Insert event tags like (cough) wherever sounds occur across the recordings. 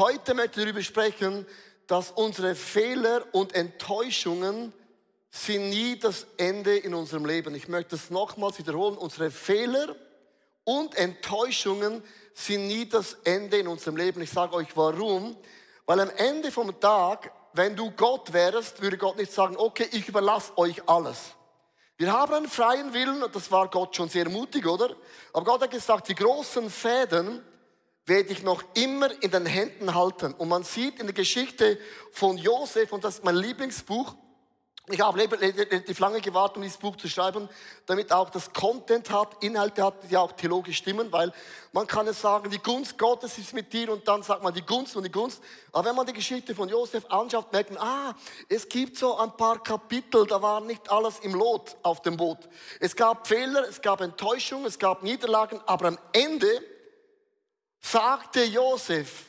Heute möchte ich darüber sprechen, dass unsere Fehler und Enttäuschungen sind nie das Ende in unserem Leben. Ich möchte es nochmals wiederholen. Unsere Fehler und Enttäuschungen sind nie das Ende in unserem Leben. Ich sage euch warum. Weil am Ende vom Tag, wenn du Gott wärst, würde Gott nicht sagen, okay, ich überlasse euch alles. Wir haben einen freien Willen und das war Gott schon sehr mutig, oder? Aber Gott hat gesagt, die großen Fäden werde ich noch immer in den Händen halten. Und man sieht in der Geschichte von Josef, und das ist mein Lieblingsbuch, ich habe relativ lange gewartet, um dieses Buch zu schreiben, damit auch das Content hat, Inhalte hat, die auch theologisch stimmen, weil man kann es sagen, die Gunst Gottes ist mit dir und dann sagt man die Gunst und die Gunst. Aber wenn man die Geschichte von Josef anschaut, merkt man, ah, es gibt so ein paar Kapitel, da war nicht alles im Lot auf dem Boot. Es gab Fehler, es gab Enttäuschungen, es gab Niederlagen, aber am Ende sagte Josef,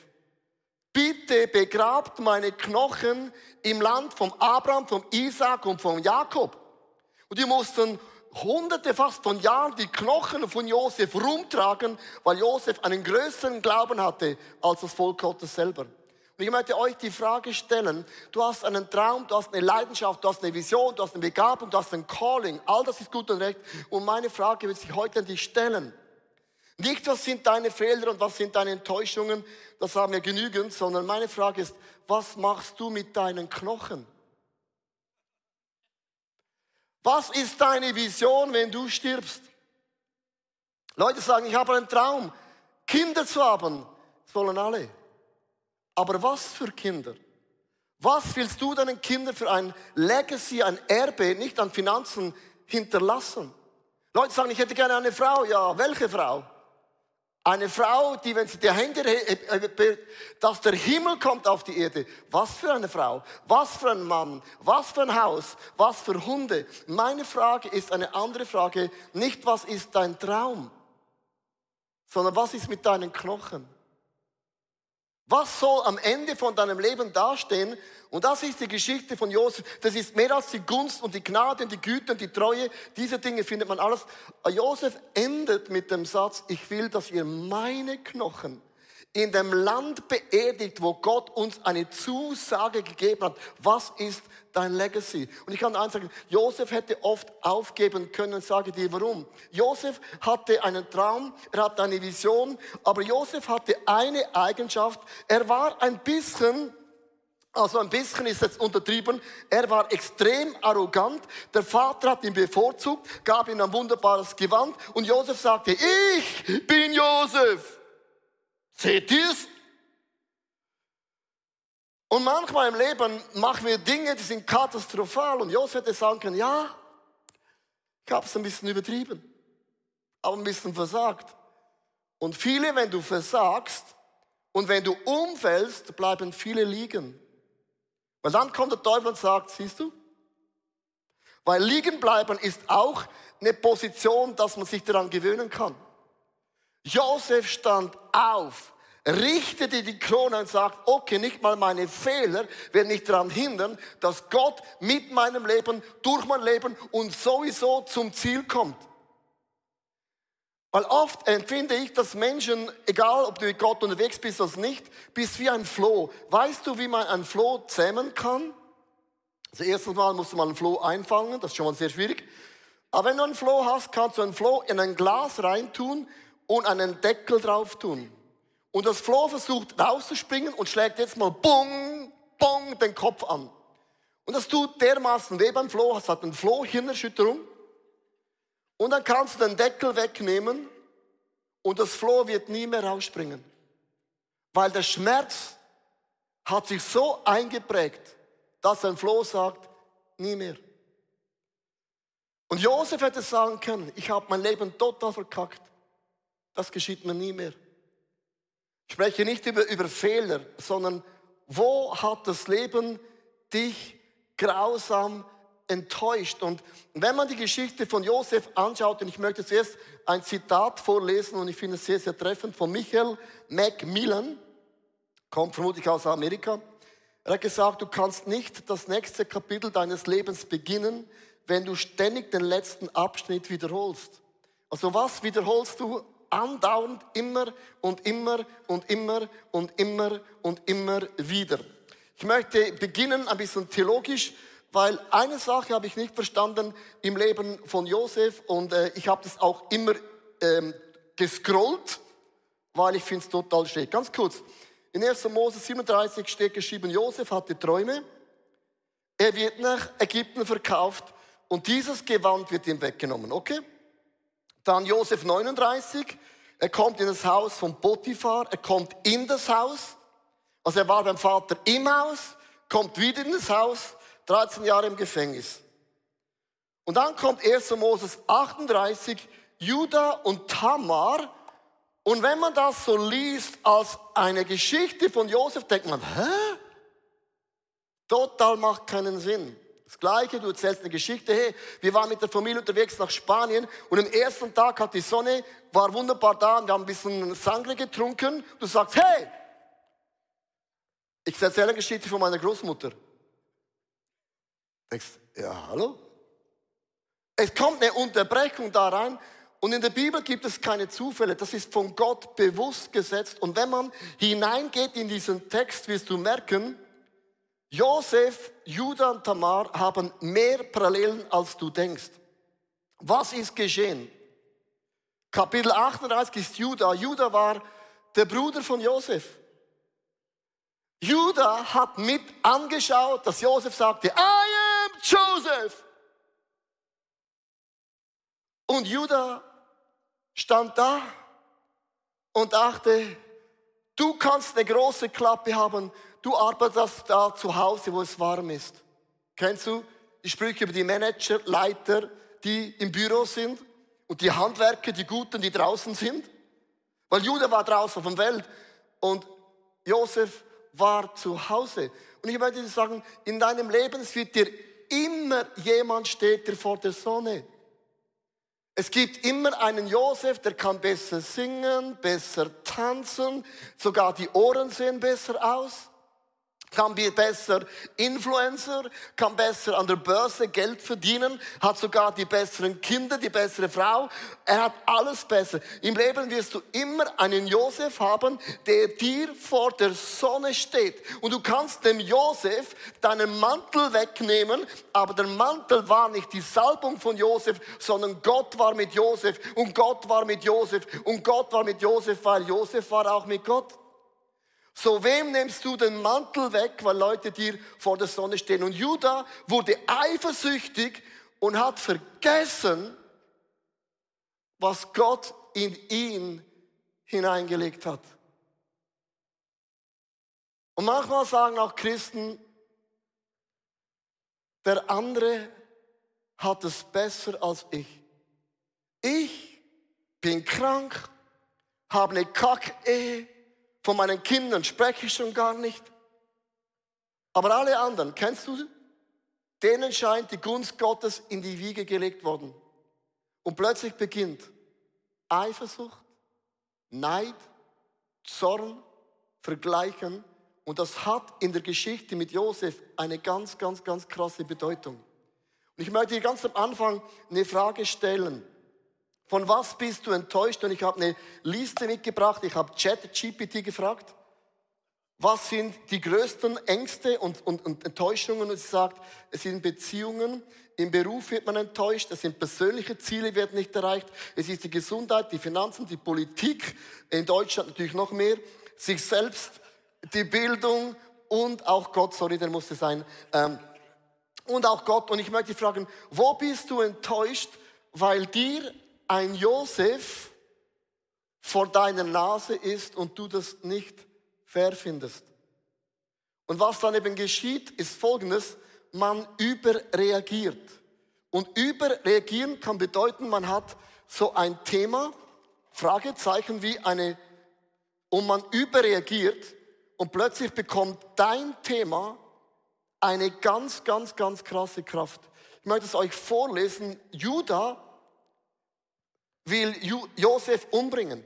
bitte begrabt meine Knochen im Land von Abraham, von Isaac und von Jakob. Und die mussten hunderte fast von Jahren die Knochen von Josef rumtragen, weil Josef einen größeren Glauben hatte als das Volk Gottes selber. Und ich möchte euch die Frage stellen, du hast einen Traum, du hast eine Leidenschaft, du hast eine Vision, du hast eine Begabung, du hast ein Calling, all das ist gut und recht. Und meine Frage wird sich heute an dich stellen. Nicht, was sind deine Fehler und was sind deine Enttäuschungen, das haben wir genügend, sondern meine Frage ist, was machst du mit deinen Knochen? Was ist deine Vision, wenn du stirbst? Leute sagen, ich habe einen Traum, Kinder zu haben. sollen alle. Aber was für Kinder? Was willst du deinen Kindern für ein Legacy, ein Erbe, nicht an Finanzen hinterlassen? Leute sagen, ich hätte gerne eine Frau. Ja, welche Frau? Eine Frau, die, wenn sie die Hände hebt, dass der Himmel kommt auf die Erde. Was für eine Frau, was für ein Mann, was für ein Haus, was für Hunde. Meine Frage ist eine andere Frage. Nicht, was ist dein Traum, sondern was ist mit deinen Knochen? Was soll am Ende von deinem Leben dastehen? Und das ist die Geschichte von Josef. Das ist mehr als die Gunst und die Gnade und die Güte und die Treue. Diese Dinge findet man alles. Josef endet mit dem Satz, ich will, dass ihr meine Knochen in dem Land beerdigt, wo Gott uns eine Zusage gegeben hat. Was ist dein Legacy? Und ich kann eins sagen, Josef hätte oft aufgeben können sage dir warum. Josef hatte einen Traum, er hatte eine Vision, aber Josef hatte eine Eigenschaft, er war ein bisschen also ein bisschen ist jetzt untertrieben. Er war extrem arrogant. Der Vater hat ihn bevorzugt, gab ihm ein wunderbares Gewand und Josef sagte, ich bin Josef. Seht ihr's? Und manchmal im Leben machen wir Dinge, die sind katastrophal. Und Josef hätte sagen können, ja, ich habe es ein bisschen übertrieben, aber ein bisschen versagt. Und viele, wenn du versagst und wenn du umfällst, bleiben viele liegen. Weil dann kommt der Teufel und sagt, siehst du? Weil liegen bleiben ist auch eine Position, dass man sich daran gewöhnen kann. Josef stand auf, richtete die Krone und sagt, okay, nicht mal meine Fehler werden mich daran hindern, dass Gott mit meinem Leben, durch mein Leben und sowieso zum Ziel kommt. Weil oft empfinde ich, dass Menschen, egal ob du mit Gott unterwegs bist oder nicht, bist wie ein Floh. Weißt du, wie man ein Floh zähmen kann? Also erstens mal musst du mal ein Floh einfangen, das ist schon mal sehr schwierig. Aber wenn du ein Floh hast, kannst du ein Floh in ein Glas reintun und einen Deckel drauf tun. Und das Floh versucht rauszuspringen und schlägt jetzt mal bong, bong den Kopf an. Und das tut dermaßen weh beim Floh, es hat eine Floh-Hirnerschütterung. Und dann kannst du den Deckel wegnehmen und das Floh wird nie mehr rausspringen. Weil der Schmerz hat sich so eingeprägt, dass ein Floh sagt, nie mehr. Und Josef hätte sagen können, ich habe mein Leben total verkackt. Das geschieht mir nie mehr. Ich spreche nicht über, über Fehler, sondern wo hat das Leben dich grausam enttäuscht? Und wenn man die Geschichte von Josef anschaut, und ich möchte zuerst ein Zitat vorlesen, und ich finde es sehr, sehr treffend, von Michael Macmillan, kommt vermutlich aus Amerika. Er hat gesagt, du kannst nicht das nächste Kapitel deines Lebens beginnen, wenn du ständig den letzten Abschnitt wiederholst. Also was wiederholst du andauernd immer und immer und immer und immer und immer wieder. Ich möchte beginnen ein bisschen theologisch, weil eine Sache habe ich nicht verstanden im Leben von Josef und äh, ich habe das auch immer ähm, gescrollt, weil ich finde es total schräg. Ganz kurz, in 1. Mose 37 steht geschrieben, Josef hatte Träume, er wird nach Ägypten verkauft und dieses Gewand wird ihm weggenommen, okay? Dann Josef 39, er kommt in das Haus von Potiphar, er kommt in das Haus, also er war beim Vater im Haus, kommt wieder in das Haus, 13 Jahre im Gefängnis. Und dann kommt 1. Moses 38, Judah und Tamar. Und wenn man das so liest als eine Geschichte von Josef, denkt man, hä? Total macht keinen Sinn. Das Gleiche, du erzählst eine Geschichte, hey, wir waren mit der Familie unterwegs nach Spanien und am ersten Tag hat die Sonne, war wunderbar da und wir haben ein bisschen Sangre getrunken. Du sagst, hey, ich erzähle eine Geschichte von meiner Großmutter. Denkst, ja, hallo? Es kommt eine Unterbrechung da rein und in der Bibel gibt es keine Zufälle. Das ist von Gott bewusst gesetzt. Und wenn man hineingeht in diesen Text, wirst du merken, Josef, Judah und Tamar haben mehr Parallelen, als du denkst. Was ist geschehen? Kapitel 38 ist Judah. Judah war der Bruder von Josef. Judah hat mit angeschaut, dass Josef sagte, I am Joseph. Und Judah stand da und dachte, du kannst eine große Klappe haben, du arbeitest da zu Hause, wo es warm ist. Kennst du die Sprüche über die Manager, Leiter, die im Büro sind und die Handwerker, die Guten, die draußen sind? Weil Judah war draußen auf der Welt und Josef war zu Hause. Und ich möchte dir sagen, in deinem Leben wird dir immer jemand steht dir vor der Sonne. Es gibt immer einen Josef, der kann besser singen, besser tanzen, sogar die Ohren sehen besser aus kann besser Influencer, kann besser an der Börse Geld verdienen, hat sogar die besseren Kinder, die bessere Frau. Er hat alles besser. Im Leben wirst du immer einen Josef haben, der dir vor der Sonne steht. Und du kannst dem Josef deinen Mantel wegnehmen, aber der Mantel war nicht die Salbung von Josef, sondern Gott war mit Josef und Gott war mit Josef und Gott war mit Josef, weil Josef war auch mit Gott. So wem nimmst du den Mantel weg, weil Leute dir vor der Sonne stehen? Und Judah wurde eifersüchtig und hat vergessen, was Gott in ihn hineingelegt hat. Und manchmal sagen auch Christen, der andere hat es besser als ich. Ich bin krank, habe eine Kack-Ehe, von meinen Kindern spreche ich schon gar nicht. Aber alle anderen, kennst du? Denen scheint die Gunst Gottes in die Wiege gelegt worden. Und plötzlich beginnt Eifersucht, Neid, Zorn, Vergleichen. Und das hat in der Geschichte mit Josef eine ganz, ganz, ganz krasse Bedeutung. Und ich möchte hier ganz am Anfang eine Frage stellen. Von was bist du enttäuscht? Und ich habe eine Liste mitgebracht. Ich habe ChatGPT gefragt. Was sind die größten Ängste und, und, und Enttäuschungen? Und sie sagt, es sind Beziehungen, im Beruf wird man enttäuscht, es sind persönliche Ziele, werden nicht erreicht, es ist die Gesundheit, die Finanzen, die Politik, in Deutschland natürlich noch mehr, sich selbst, die Bildung und auch Gott, sorry, der musste sein, ähm, und auch Gott. Und ich möchte fragen, wo bist du enttäuscht, weil dir ein Josef vor deiner Nase ist und du das nicht fair findest. Und was dann eben geschieht, ist folgendes, man überreagiert. Und überreagieren kann bedeuten, man hat so ein Thema, Fragezeichen wie eine, und man überreagiert und plötzlich bekommt dein Thema eine ganz, ganz, ganz krasse Kraft. Ich möchte es euch vorlesen. Judah will Josef umbringen.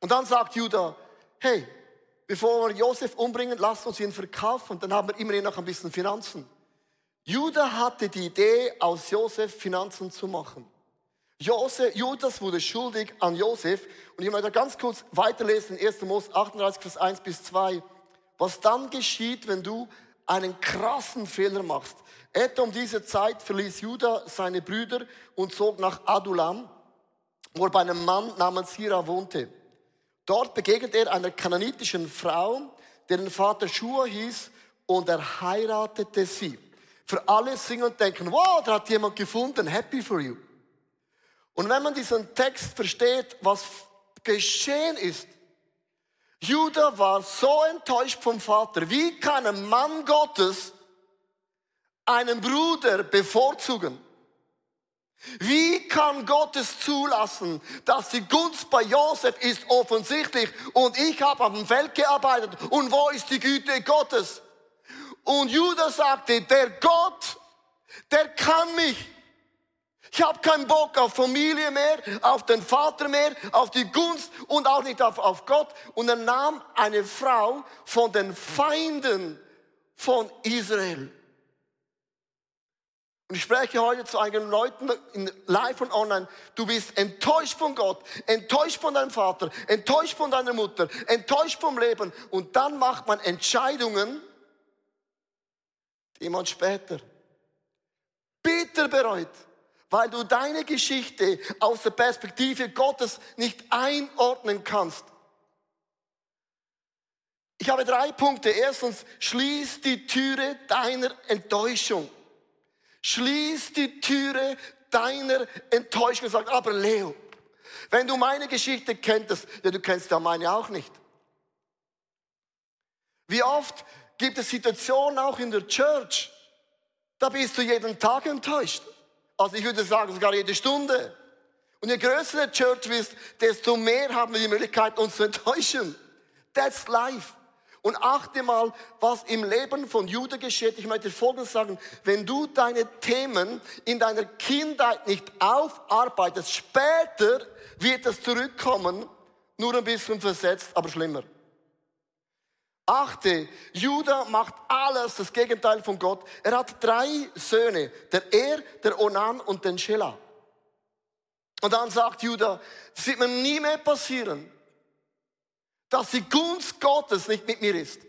Und dann sagt Judah, hey, bevor wir Josef umbringen, lasst uns ihn verkaufen, dann haben wir immerhin noch ein bisschen Finanzen. Judah hatte die Idee, aus Josef Finanzen zu machen. Josef, Judas wurde schuldig an Josef. Und ich möchte ganz kurz weiterlesen in 1. Mose 38, Vers 1 bis 2. Was dann geschieht, wenn du einen krassen Fehler machst. Etwa um diese Zeit verließ Judah seine Brüder und zog nach Adulam, wo er bei einem Mann namens Hira wohnte. Dort begegnet er einer kananitischen Frau, deren Vater Shua hieß, und er heiratete sie. Für alle singen und denken, wow, da hat jemand gefunden, happy for you. Und wenn man diesen Text versteht, was geschehen ist, Judah war so enttäuscht vom Vater. Wie kann ein Mann Gottes einen Bruder bevorzugen? Wie kann Gott es zulassen, dass die Gunst bei Josef ist offensichtlich und ich habe auf dem Feld gearbeitet und wo ist die Güte Gottes? Und Judah sagte, der Gott, der kann mich. Ich habe keinen Bock auf Familie mehr, auf den Vater mehr, auf die Gunst und auch nicht auf, auf Gott. Und er nahm eine Frau von den Feinden von Israel. Und ich spreche heute zu einigen Leuten in live und online. Du bist enttäuscht von Gott, enttäuscht von deinem Vater, enttäuscht von deiner Mutter, enttäuscht vom Leben. Und dann macht man Entscheidungen, die man später bitter bereut weil du deine Geschichte aus der Perspektive Gottes nicht einordnen kannst. Ich habe drei Punkte. Erstens, schließ die Türe deiner Enttäuschung. Schließ die Türe deiner Enttäuschung. Sag, aber Leo, wenn du meine Geschichte kenntest, ja, du kennst ja meine auch nicht. Wie oft gibt es Situationen auch in der Church, da bist du jeden Tag enttäuscht. Also ich würde sagen, sogar jede Stunde. Und je größer der Church ist, desto mehr haben wir die Möglichkeit, uns zu enttäuschen. That's life. Und achte mal, was im Leben von Judah geschieht. Ich möchte Folgendes sagen. Wenn du deine Themen in deiner Kindheit nicht aufarbeitest, später wird es zurückkommen, nur ein bisschen versetzt, aber schlimmer. Achte, Judah macht alles das Gegenteil von Gott. Er hat drei Söhne, der Er, der Onan und den Shelah. Und dann sagt Judah, es wird mir nie mehr passieren, dass die Gunst Gottes nicht mit mir ist.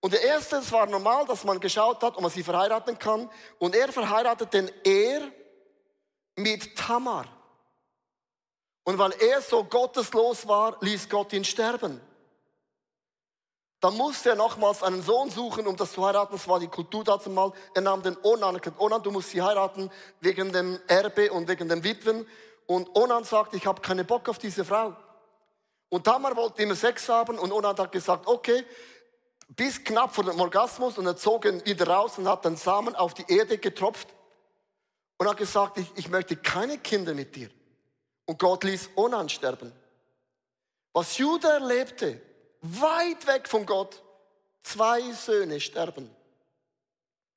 Und der erste, es war normal, dass man geschaut hat, ob man sie verheiraten kann. Und er verheiratet den Er mit Tamar. Und weil er so gotteslos war, ließ Gott ihn sterben. Dann musste er nochmals einen Sohn suchen, um das zu heiraten. Das war die Kultur dazu mal. Er nahm den Onan. Onan, du musst sie heiraten wegen dem Erbe und wegen dem Witwen. Und Onan sagte, ich habe keine Bock auf diese Frau. Und Tamar wollte immer Sex haben und Onan hat gesagt, okay, bis knapp vor dem Orgasmus und er zog ihn wieder raus und hat den Samen auf die Erde getropft und hat gesagt, ich, ich möchte keine Kinder mit dir. Und Gott ließ Onan sterben. Was Judah erlebte, weit weg von Gott, zwei Söhne sterben.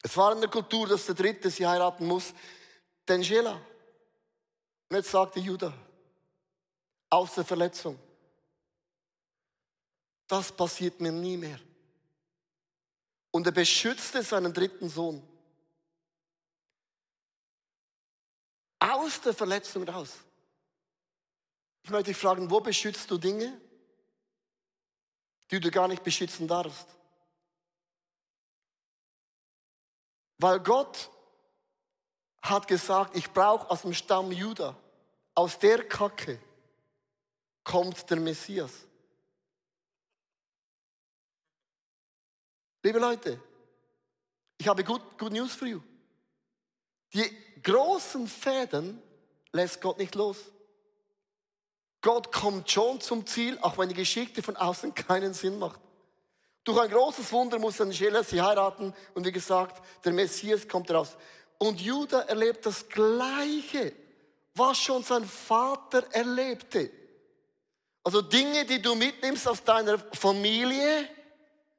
Es war in der Kultur, dass der dritte sie heiraten muss, den. Und jetzt sagte Judah, aus der Verletzung, das passiert mir nie mehr. Und er beschützte seinen dritten Sohn. Aus der Verletzung raus. Ich möchte dich fragen, wo beschützt du Dinge, die du gar nicht beschützen darfst. Weil Gott hat gesagt, ich brauche aus dem Stamm Juda, aus der Kacke kommt der Messias. Liebe Leute, ich habe good, good news for you. Die großen Fäden lässt Gott nicht los. Gott kommt schon zum Ziel, auch wenn die Geschichte von außen (laughs) keinen Sinn macht. Durch ein großes Wunder muss Angela sie heiraten und wie gesagt, der Messias kommt raus. Und Judah erlebt das Gleiche, was schon sein Vater erlebte. Also Dinge, die du mitnimmst aus deiner Familie,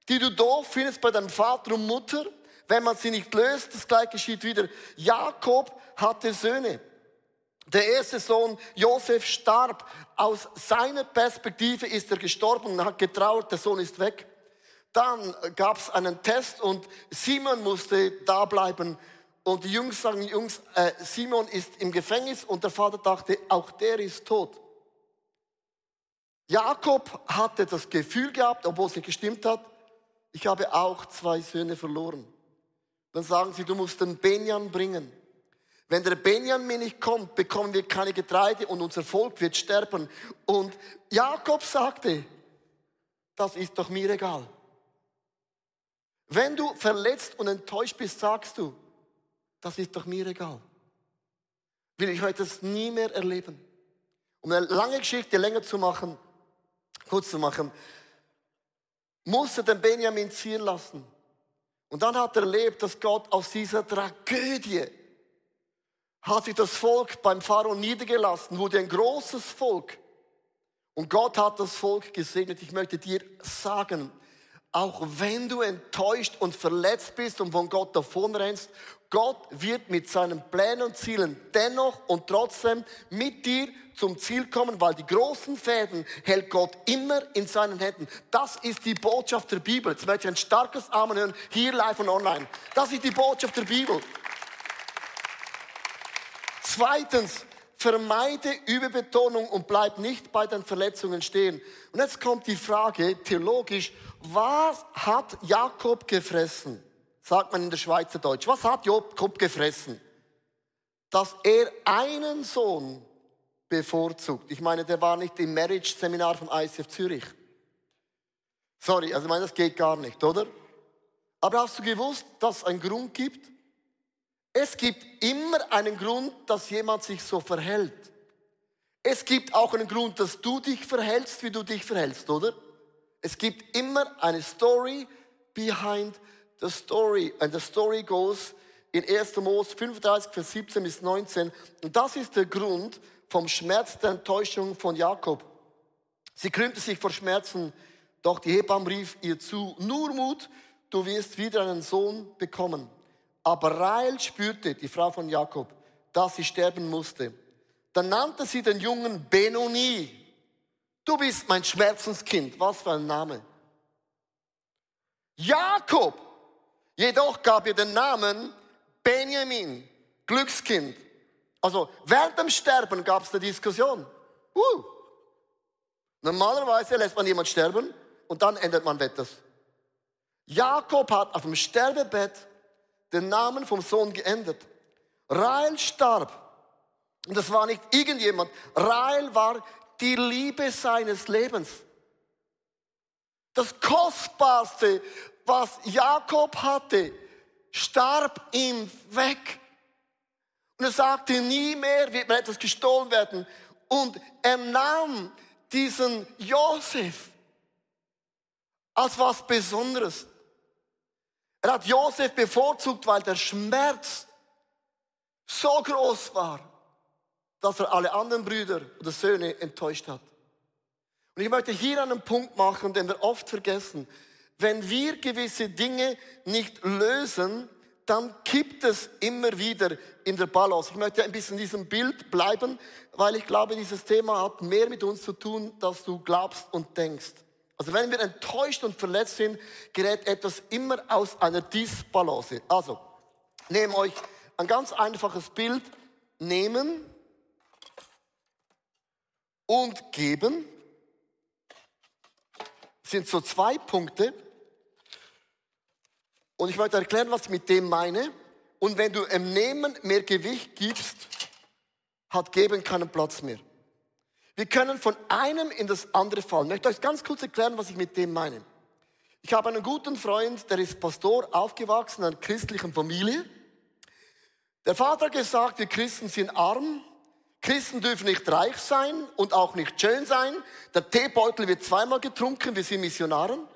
die du doof findest bei deinem Vater und Mutter, wenn man sie nicht löst, das gleiche geschieht wieder. Jakob hatte Söhne. Der erste Sohn Josef starb. Aus seiner Perspektive ist er gestorben und hat getrauert, der Sohn ist weg. Dann gab es einen Test und Simon musste da bleiben. und die Jungs sagen, Jungs, äh, Simon ist im Gefängnis und der Vater dachte, auch der ist tot. Jakob hatte das Gefühl gehabt, obwohl es nicht gestimmt hat, ich habe auch zwei Söhne verloren. Dann sagen sie, du musst den Benjan bringen. Wenn der Benjamin nicht kommt, bekommen wir keine Getreide und unser Volk wird sterben. Und Jakob sagte, das ist doch mir egal. Wenn du verletzt und enttäuscht bist, sagst du, das ist doch mir egal. Will ich heute das nie mehr erleben. Um eine lange Geschichte länger zu machen, kurz zu machen, musste den Benjamin ziehen lassen. Und dann hat er erlebt, dass Gott aus dieser Tragödie hat sich das Volk beim Pharao niedergelassen, wurde ein großes Volk. Und Gott hat das Volk gesegnet. Ich möchte dir sagen, auch wenn du enttäuscht und verletzt bist und von Gott davonrennst, Gott wird mit seinen Plänen und Zielen dennoch und trotzdem mit dir zum Ziel kommen, weil die großen Fäden hält Gott immer in seinen Händen. Das ist die Botschaft der Bibel. Jetzt möchte ich ein starkes Amen hören, hier live und online. Das ist die Botschaft der Bibel. Zweitens, vermeide Überbetonung und bleib nicht bei den Verletzungen stehen. Und jetzt kommt die Frage, theologisch, was hat Jakob gefressen? Sagt man in der Schweizerdeutsch. Was hat Jakob gefressen? Dass er einen Sohn bevorzugt. Ich meine, der war nicht im Marriage-Seminar von ICF Zürich. Sorry, also ich meine, das geht gar nicht, oder? Aber hast du gewusst, dass es einen Grund gibt? Es gibt immer einen Grund, dass jemand sich so verhält. Es gibt auch einen Grund, dass du dich verhältst, wie du dich verhältst, oder? Es gibt immer eine Story behind the story. And the story goes in 1. Mose 35, Vers 17 bis 19. Und das ist der Grund, vom Schmerz der Enttäuschung von Jakob. Sie krümmte sich vor Schmerzen, doch die Hebamme rief ihr zu, nur Mut, du wirst wieder einen Sohn bekommen. Aber Rael spürte, die Frau von Jakob, dass sie sterben musste. Dann nannte sie den Jungen Benoni. Du bist mein Schmerzenskind. Was für ein Name. Jakob jedoch gab ihr den Namen Benjamin, Glückskind. Also während dem Sterben gab es eine Diskussion. Uh. Normalerweise lässt man jemand sterben und dann ändert man etwas. Jakob hat auf dem Sterbebett den Namen vom Sohn geändert. Rael starb. Und das war nicht irgendjemand. Rael war die Liebe seines Lebens. Das Kostbarste, was Jakob hatte, starb ihm weg. Und er sagte, nie mehr wird mir etwas gestohlen werden. Und er nahm diesen Josef als was Besonderes. Er hat Josef bevorzugt, weil der Schmerz so groß war, dass er alle anderen Brüder oder Söhne enttäuscht hat. Und ich möchte hier einen Punkt machen, den wir oft vergessen. Wenn wir gewisse Dinge nicht lösen, dann kippt es immer wieder in der Balance. Ich möchte ein bisschen in diesem Bild bleiben, weil ich glaube, dieses Thema hat mehr mit uns zu tun, dass du glaubst und denkst. Also wenn wir enttäuscht und verletzt sind, gerät etwas immer aus einer Disbalance. Also, nehmt euch ein ganz einfaches Bild, nehmen und geben. Sind so zwei Punkte. Und ich möchte erklären, was ich mit dem meine. Und wenn du im Nehmen mehr Gewicht gibst, hat Geben keinen Platz mehr. Wir können von einem in das andere fallen. Ich möchte euch ganz kurz erklären, was ich mit dem meine. Ich habe einen guten Freund, der ist Pastor, aufgewachsen in einer christlichen Familie. Der Vater hat gesagt, wir Christen sind arm. Christen dürfen nicht reich sein und auch nicht schön sein. Der Teebeutel wird zweimal getrunken, wir sind Missionaren.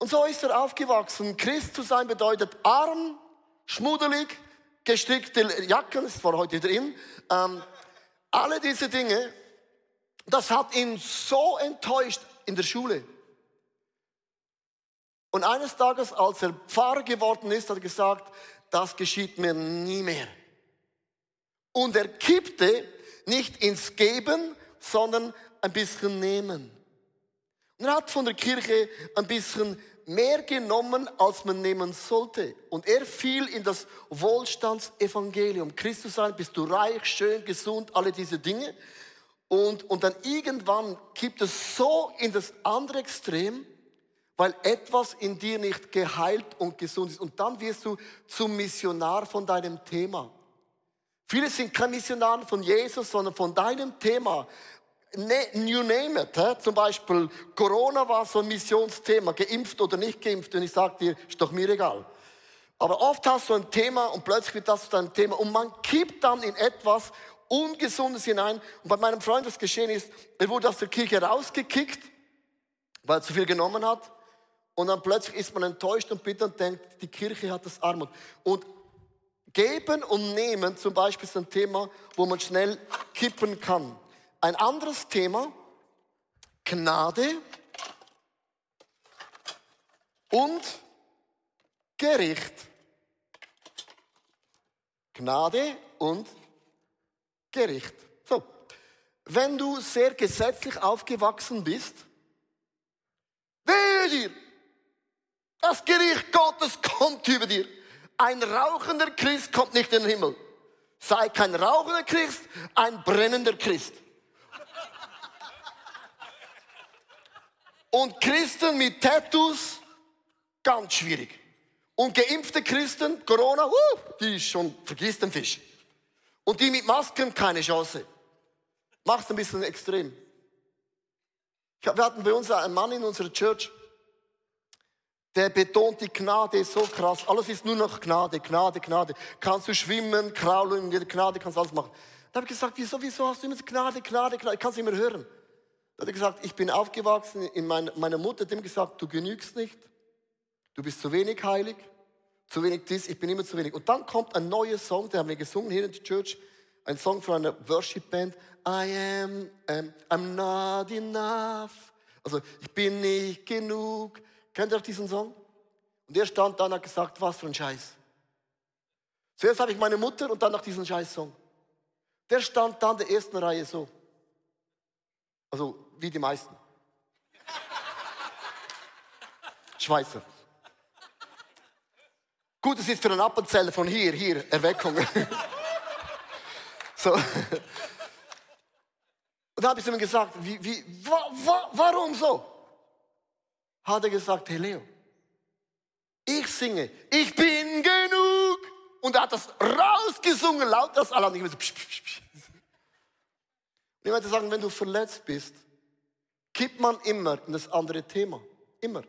Und so ist er aufgewachsen. Christ zu sein bedeutet arm, schmuddelig, gestrickte Jacken, das war heute drin. Ähm, alle diese Dinge, das hat ihn so enttäuscht in der Schule. Und eines Tages, als er Pfarrer geworden ist, hat er gesagt, das geschieht mir nie mehr. Und er kippte nicht ins Geben, sondern ein bisschen nehmen. Er hat von der Kirche ein bisschen mehr genommen, als man nehmen sollte. Und er fiel in das Wohlstandsevangelium. Christus sein, bist du reich, schön, gesund, alle diese Dinge. Und, und dann irgendwann kippt es so in das andere Extrem, weil etwas in dir nicht geheilt und gesund ist. Und dann wirst du zum Missionar von deinem Thema. Viele sind kein Missionar von Jesus, sondern von deinem Thema. Ne, you name it. He? Zum Beispiel Corona war so ein Missionsthema, geimpft oder nicht geimpft. Und ich sage dir, ist doch mir egal. Aber oft hast du ein Thema und plötzlich wird das zu deinem Thema. Und man kippt dann in etwas Ungesundes hinein. Und bei meinem Freund, was geschehen ist, er wurde aus der Kirche rausgekickt, weil er zu viel genommen hat. Und dann plötzlich ist man enttäuscht und bitter und denkt, die Kirche hat das Armut. Und geben und nehmen zum Beispiel ist ein Thema, wo man schnell kippen kann. Ein anderes Thema, Gnade und Gericht. Gnade und Gericht. So, wenn du sehr gesetzlich aufgewachsen bist, wehe dir, das Gericht Gottes kommt über dir. Ein rauchender Christ kommt nicht in den Himmel. Sei kein rauchender Christ, ein brennender Christ. Und Christen mit Tattoos, ganz schwierig. Und geimpfte Christen, Corona, uh, die ist schon, vergiss den Fisch. Und die mit Masken, keine Chance. Mach's ein bisschen extrem. Wir hatten bei uns einen Mann in unserer Church, der betont die Gnade so krass. Alles ist nur noch Gnade, Gnade, Gnade. Kannst du schwimmen, kraulen, in der Gnade kannst du alles machen. Da habe ich gesagt, wieso, wieso hast du immer Gnade, Gnade, Gnade? Ich kann es immer hören. Da hat er gesagt, ich bin aufgewachsen, in mein, meine Mutter hat ihm gesagt, du genügst nicht, du bist zu wenig heilig, zu wenig dies, ich bin immer zu wenig. Und dann kommt ein neuer Song, den haben wir gesungen hier in der Church, ein Song von einer Worship Band, I am, um, I'm not enough. Also, ich bin nicht genug. Kennt ihr auch diesen Song? Und er stand dann und hat gesagt, was für ein Scheiß. Zuerst habe ich meine Mutter und dann noch diesen Scheiß-Song. Der stand dann in der ersten Reihe so. Also, wie die meisten. Schweizer. Gut, es ist für einen Appenzeller von hier, hier, Erweckung. so. Und dann habe ich zu ihm gesagt, wie, wie, wa, wa, warum so? Hat er gesagt, hey Leo, ich singe, ich bin genug. Und er hat das rausgesungen, laut das. Und ich, möchte sagen, wenn du verletzt bist, kippt man immer in das andere Thema. Immer.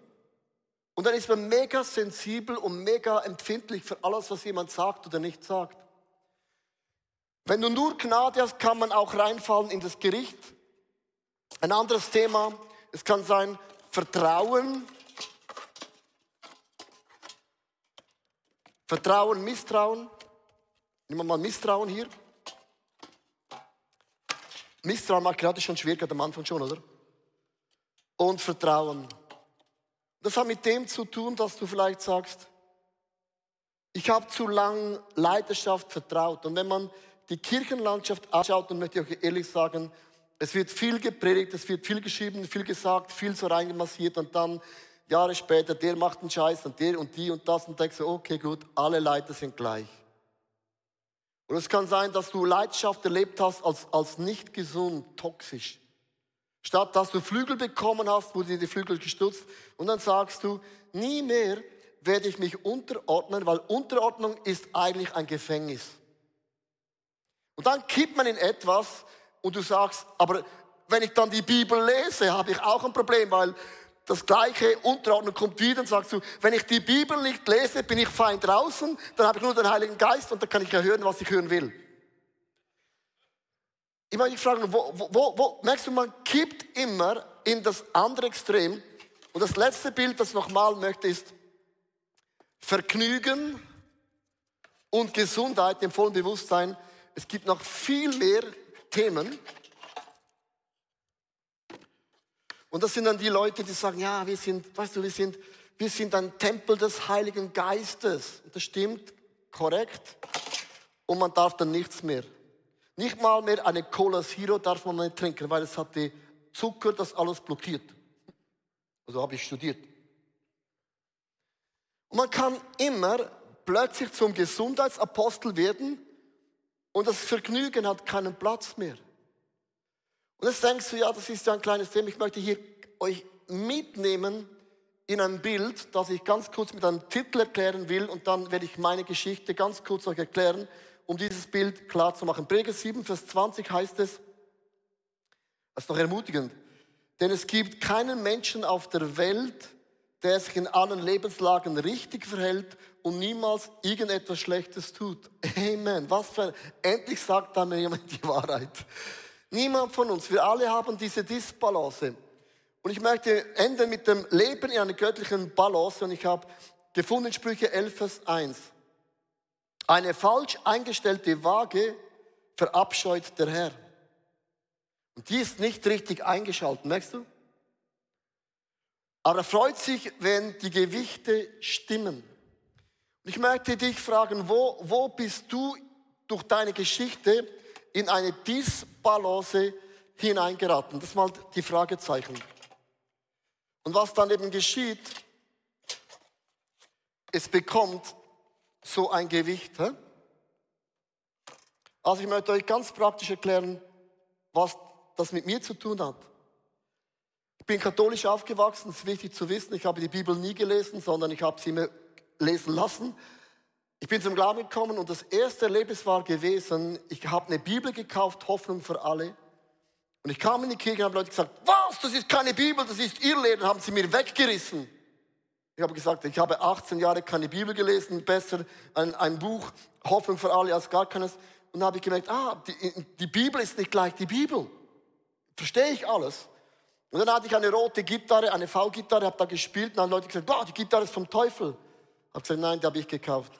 Und dann ist man mega sensibel und mega empfindlich für alles, was jemand sagt oder nicht sagt. Wenn du nur Gnade hast, kann man auch reinfallen in das Gericht. Ein anderes Thema, es kann sein Vertrauen, Vertrauen, Misstrauen. Nehmen wir mal Misstrauen hier. Misstrauen macht gerade schon schwierig, am Anfang schon, oder? Und Vertrauen. Das hat mit dem zu tun, dass du vielleicht sagst, ich habe zu lang Leidenschaft vertraut. Und wenn man die Kirchenlandschaft anschaut, dann möchte ich euch ehrlich sagen, es wird viel gepredigt, es wird viel geschrieben, viel gesagt, viel so reingemassiert und dann Jahre später, der macht einen Scheiß und der und die und das und denkst so, okay, gut, alle Leiter sind gleich. Und es kann sein, dass du Leidenschaft erlebt hast als, als nicht gesund, toxisch. Statt dass du Flügel bekommen hast, wurde dir die Flügel gestutzt und dann sagst du, nie mehr werde ich mich unterordnen, weil Unterordnung ist eigentlich ein Gefängnis. Und dann kippt man in etwas und du sagst, aber wenn ich dann die Bibel lese, habe ich auch ein Problem, weil das gleiche Unterordnung kommt wieder und sagst du, wenn ich die Bibel nicht lese, bin ich fein draußen, dann habe ich nur den Heiligen Geist und dann kann ich ja hören, was ich hören will. Ich meine, ich frage, wo, wo, wo, merkst du, man kippt immer in das andere Extrem. Und das letzte Bild, das ich nochmal möchte, ist Vergnügen und Gesundheit im vollen Bewusstsein. Es gibt noch viel mehr Themen. Und das sind dann die Leute, die sagen, ja, wir sind, weißt du, wir sind, wir sind ein Tempel des Heiligen Geistes. Und das stimmt, korrekt. Und man darf dann nichts mehr. Nicht mal mehr eine Cola Zero darf man nicht trinken, weil es hat die Zucker das alles blockiert. Also habe ich studiert. Und man kann immer plötzlich zum Gesundheitsapostel werden und das Vergnügen hat keinen Platz mehr. Und jetzt denkst du, ja, das ist ja ein kleines Thema. Ich möchte hier euch mitnehmen in ein Bild, das ich ganz kurz mit einem Titel erklären will und dann werde ich meine Geschichte ganz kurz euch erklären, um dieses Bild klar zu machen. Prediger 7, Vers 20 heißt es, das ist doch ermutigend, denn es gibt keinen Menschen auf der Welt, der sich in allen Lebenslagen richtig verhält und niemals irgendetwas Schlechtes tut. Amen. Was für endlich sagt da mir jemand die Wahrheit. Niemand von uns, wir alle haben diese Disbalance. Und ich möchte enden mit dem Leben in einer göttlichen Balance und ich habe gefunden Sprüche 11, Vers 1. Eine falsch eingestellte Waage verabscheut der Herr. Und die ist nicht richtig eingeschaltet, merkst du? Aber er freut sich, wenn die Gewichte stimmen. Und ich möchte dich fragen, wo, wo bist du durch deine Geschichte in eine Disbalance hineingeraten? Das ist mal die Fragezeichen. Und was dann eben geschieht, es bekommt so ein Gewicht. He? Also ich möchte euch ganz praktisch erklären, was das mit mir zu tun hat. Ich bin katholisch aufgewachsen, das ist wichtig zu wissen. Ich habe die Bibel nie gelesen, sondern ich habe sie mir lesen lassen. Ich bin zum Glauben gekommen und das erste Erlebnis war gewesen, ich habe eine Bibel gekauft, Hoffnung für alle. Und ich kam in die Kirche und habe Leute gesagt, was, das ist keine Bibel, das ist ihr Leben, haben sie mir weggerissen. Ich habe gesagt, ich habe 18 Jahre keine Bibel gelesen, besser ein, ein Buch, Hoffnung für alle als gar keines. Und dann habe ich gemerkt, ah, die, die Bibel ist nicht gleich die Bibel. Verstehe ich alles. Und dann hatte ich eine rote Gitarre, eine V-Gitarre, habe da gespielt und dann haben Leute gesagt, boah, die Gitarre ist vom Teufel. Habe gesagt, nein, die habe ich gekauft.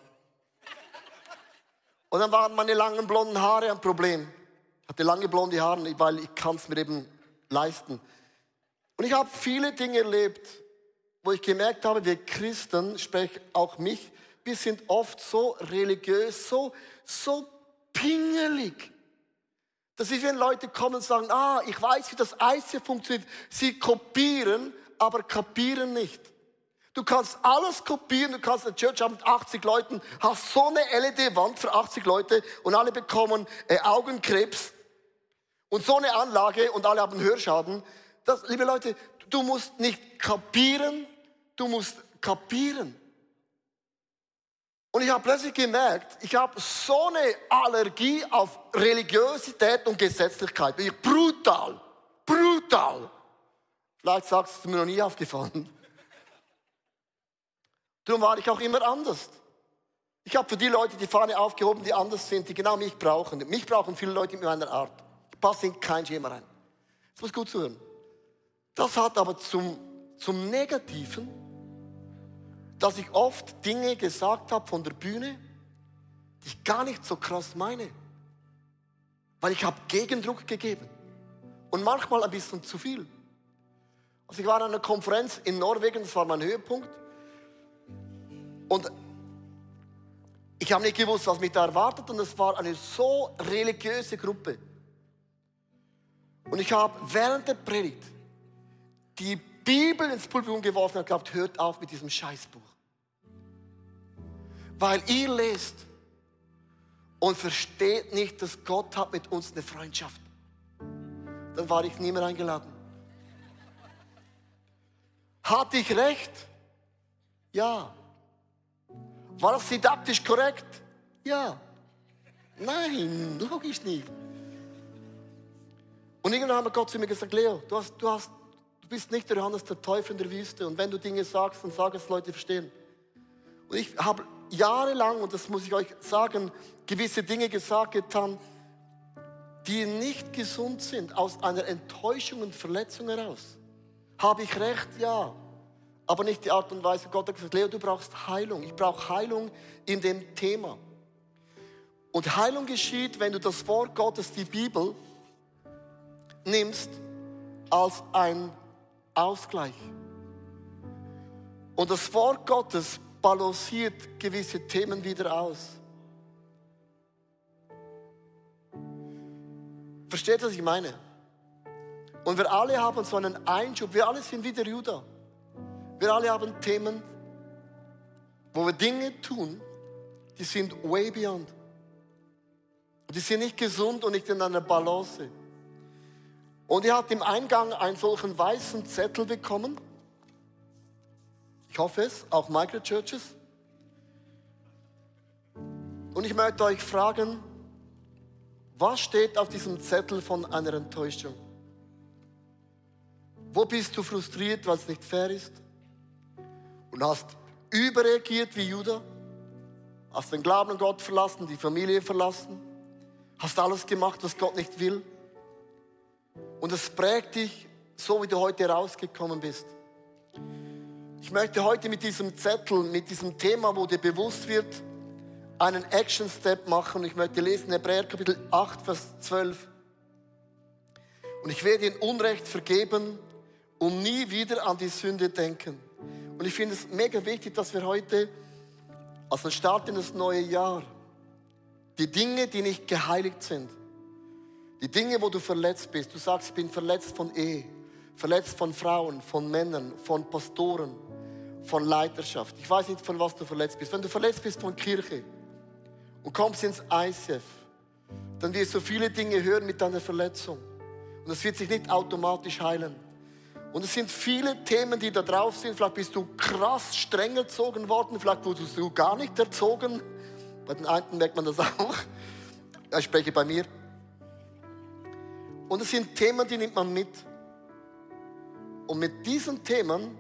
Und dann waren meine langen blonden Haare ein Problem. Ich hatte lange blonde Haare, weil ich kann es mir eben leisten. Und ich habe viele Dinge erlebt, wo ich gemerkt habe, wir Christen, sprich auch mich, wir sind oft so religiös, so, so pingelig. Das ist, wenn Leute kommen und sagen, ah, ich weiß, wie das Eis hier funktioniert. Sie kopieren, aber kapieren nicht. Du kannst alles kopieren, du kannst eine Church haben mit 80 Leuten, hast so eine LED-Wand für 80 Leute und alle bekommen äh, Augenkrebs und so eine Anlage und alle haben Hörschaden. Das, liebe Leute, du musst nicht kapieren, du musst kapieren. Und ich habe plötzlich gemerkt, ich habe so eine Allergie auf Religiosität und Gesetzlichkeit. Ich, brutal, brutal. Vielleicht sagst du mir noch nie aufgefallen. Darum war ich auch immer anders. Ich habe für die Leute die Fahne aufgehoben, die anders sind, die genau mich brauchen. Mich brauchen viele Leute mit meiner Art. Ich passe in kein Schema rein. Das muss gut zuhören. Das hat aber zum, zum Negativen dass ich oft Dinge gesagt habe von der Bühne, die ich gar nicht so krass meine. Weil ich habe Gegendruck gegeben. Und manchmal ein bisschen zu viel. Also ich war an einer Konferenz in Norwegen, das war mein Höhepunkt. Und ich habe nicht gewusst, was mich da erwartet. Und es war eine so religiöse Gruppe. Und ich habe während der Predigt die Bibel ins Publikum geworfen und gesagt, hört auf mit diesem Scheißbuch weil ihr lest und versteht nicht, dass Gott hat mit uns eine Freundschaft. Dann war ich nie mehr eingeladen. Hatte ich recht? Ja. War das didaktisch korrekt? Ja. Nein, logisch nicht. Und irgendwann hat Gott zu mir gesagt, Leo, du, hast, du, hast, bist nicht der Johannes der Teufel in der Wüste. Und wenn du Dinge sagst, dann sag es, Leute verstehen. Und ich habe jahrelang, und das muss ich euch sagen, gewisse Dinge gesagt, getan, die nicht gesund sind, aus einer Enttäuschung und Verletzung heraus. Habe ich recht? Ja. Aber nicht die Art und Weise. Gott hat gesagt, Leo, du brauchst Heilung. Ich brauche Heilung in dem Thema. Und Heilung geschieht, wenn du das Wort Gottes, die Bibel, nimmst als ein Ausgleich. Und das Wort Gottes balanciert gewisse Themen wieder aus. Versteht, was ich meine? Und wir alle haben so einen Einschub. Wir alle sind wie der Judah. Wir alle haben Themen. wo wir Dinge tun, die sind way beyond. Die sind nicht gesund und nicht in einer Balance. Und ihr habt im Eingang einen solchen weißen Zettel bekommen. Ich hoffe es, auch Microchurches. Und ich möchte euch fragen, was steht auf diesem Zettel von einer Enttäuschung? Wo bist du frustriert, weil es nicht fair ist? Und hast überreagiert wie Judah? Hast den Glauben an Gott verlassen, die Familie verlassen? Hast alles gemacht, was Gott nicht will? Und es prägt dich, so wie du heute rausgekommen bist. Ich möchte heute mit diesem Zettel, mit diesem Thema, wo dir bewusst wird, einen Action Step machen. Ich möchte lesen Hebräer Kapitel 8, Vers 12. Und ich werde ihnen Unrecht vergeben und nie wieder an die Sünde denken. Und ich finde es mega wichtig, dass wir heute, als wir starten in das neue Jahr, die Dinge, die nicht geheiligt sind, die Dinge, wo du verletzt bist, du sagst, ich bin verletzt von Ehe, verletzt von Frauen, von Männern, von Pastoren, von Leiterschaft. Ich weiß nicht, von was du verletzt bist. Wenn du verletzt bist von Kirche und kommst ins ICF, dann wirst du viele Dinge hören mit deiner Verletzung. Und es wird sich nicht automatisch heilen. Und es sind viele Themen, die da drauf sind. Vielleicht bist du krass streng erzogen worden, vielleicht wurdest du gar nicht erzogen. Bei den einen merkt man das auch. Ich spreche bei mir. Und es sind Themen, die nimmt man mit. Und mit diesen Themen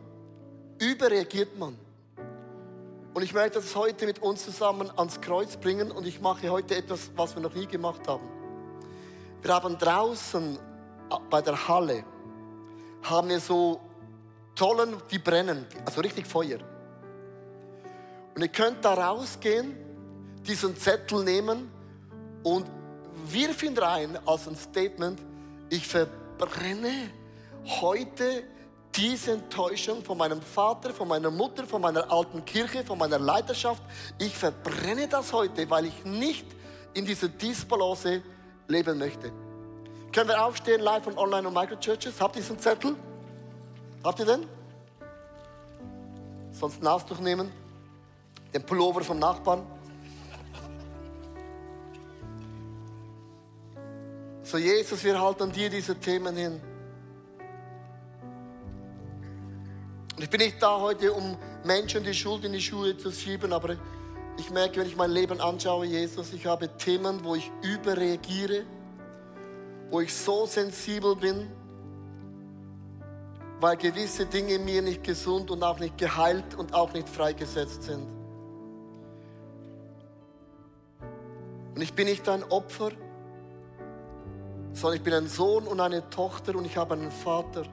überreagiert man. Und ich möchte das heute mit uns zusammen ans Kreuz bringen und ich mache heute etwas, was wir noch nie gemacht haben. Wir haben draußen bei der Halle haben wir so Tollen, die brennen, also richtig Feuer. Und ihr könnt da rausgehen, diesen Zettel nehmen und wirf ihn rein als ein Statement, ich verbrenne heute diese Enttäuschung von meinem Vater, von meiner Mutter, von meiner alten Kirche, von meiner Leiterschaft. Ich verbrenne das heute, weil ich nicht in dieser Disbalance leben möchte. Können wir aufstehen, live und online und Microchurches? Habt ihr diesen Zettel? Habt ihr den? Sonst ein Ausdruck nehmen. Den Pullover vom Nachbarn. So, Jesus, wir halten dir diese Themen hin. Und ich bin nicht da heute, um Menschen die Schuld in die Schuhe zu schieben, aber ich merke, wenn ich mein Leben anschaue, Jesus, ich habe Themen, wo ich überreagiere wo ich so sensibel bin, weil gewisse Dinge mir nicht gesund und auch nicht geheilt und auch nicht freigesetzt sind. Und ich bin nicht ein Opfer, sondern ich bin ein Sohn und eine Tochter und ich habe einen Vater.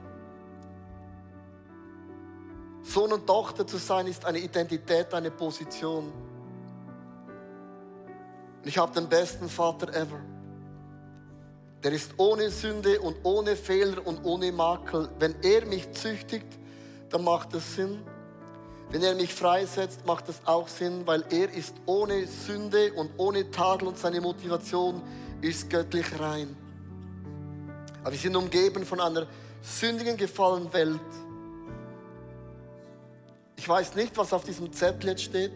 Sohn und Tochter zu sein ist eine Identität, eine Position. Und ich habe den besten Vater ever. Der ist ohne Sünde und ohne Fehler und ohne Makel. Wenn er mich züchtigt, dann macht es Sinn. Wenn er mich freisetzt, macht es auch Sinn, weil er ist ohne Sünde und ohne Tadel und seine Motivation ist göttlich rein. Aber wir sind umgeben von einer sündigen, gefallenen Welt. Ich weiß nicht, was auf diesem Zettel jetzt steht.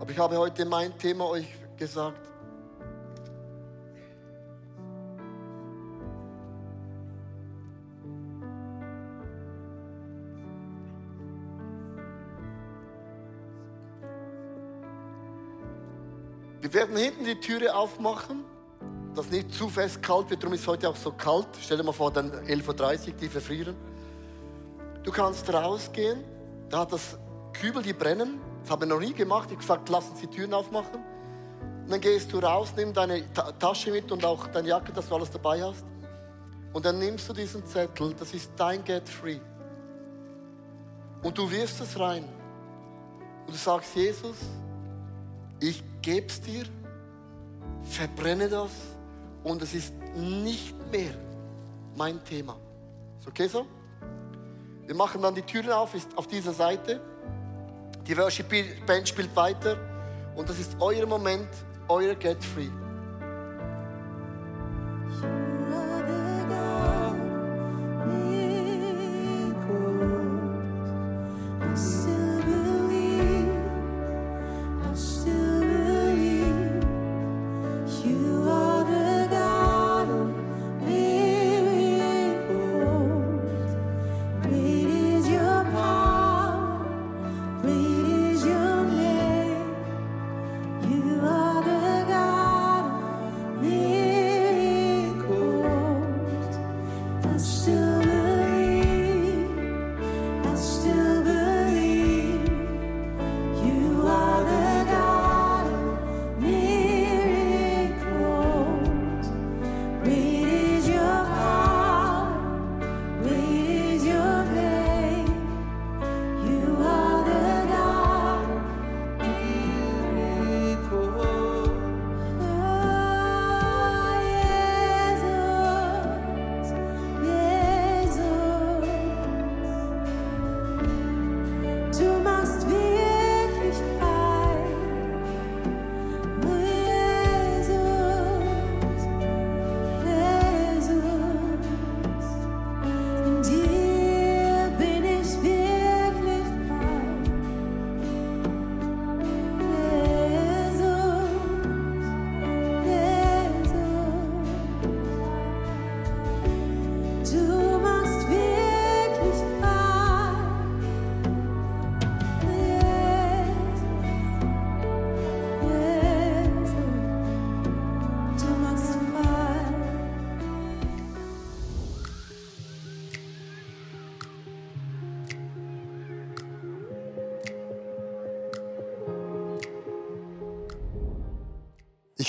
Aber ich habe heute mein Thema euch gesagt. Werden hinten die Türe aufmachen, dass nicht zu fest kalt wird. Darum ist es heute auch so kalt. Stell dir mal vor, dann 11.30 Uhr, die verfrieren. Du kannst rausgehen, da hat das Kübel, die brennen. Das habe ich noch nie gemacht. Ich habe gesagt, lass uns die Türen aufmachen. Und dann gehst du raus, nimm deine Tasche mit und auch deine Jacke, dass du alles dabei hast. Und dann nimmst du diesen Zettel, das ist dein Get Free. Und du wirfst es rein. Und du sagst, Jesus, ich gebe es dir, verbrenne das und es ist nicht mehr mein Thema. Ist okay so? Wir machen dann die Türen auf, ist auf dieser Seite. Die Worship Band spielt weiter und das ist euer Moment, euer Get Free.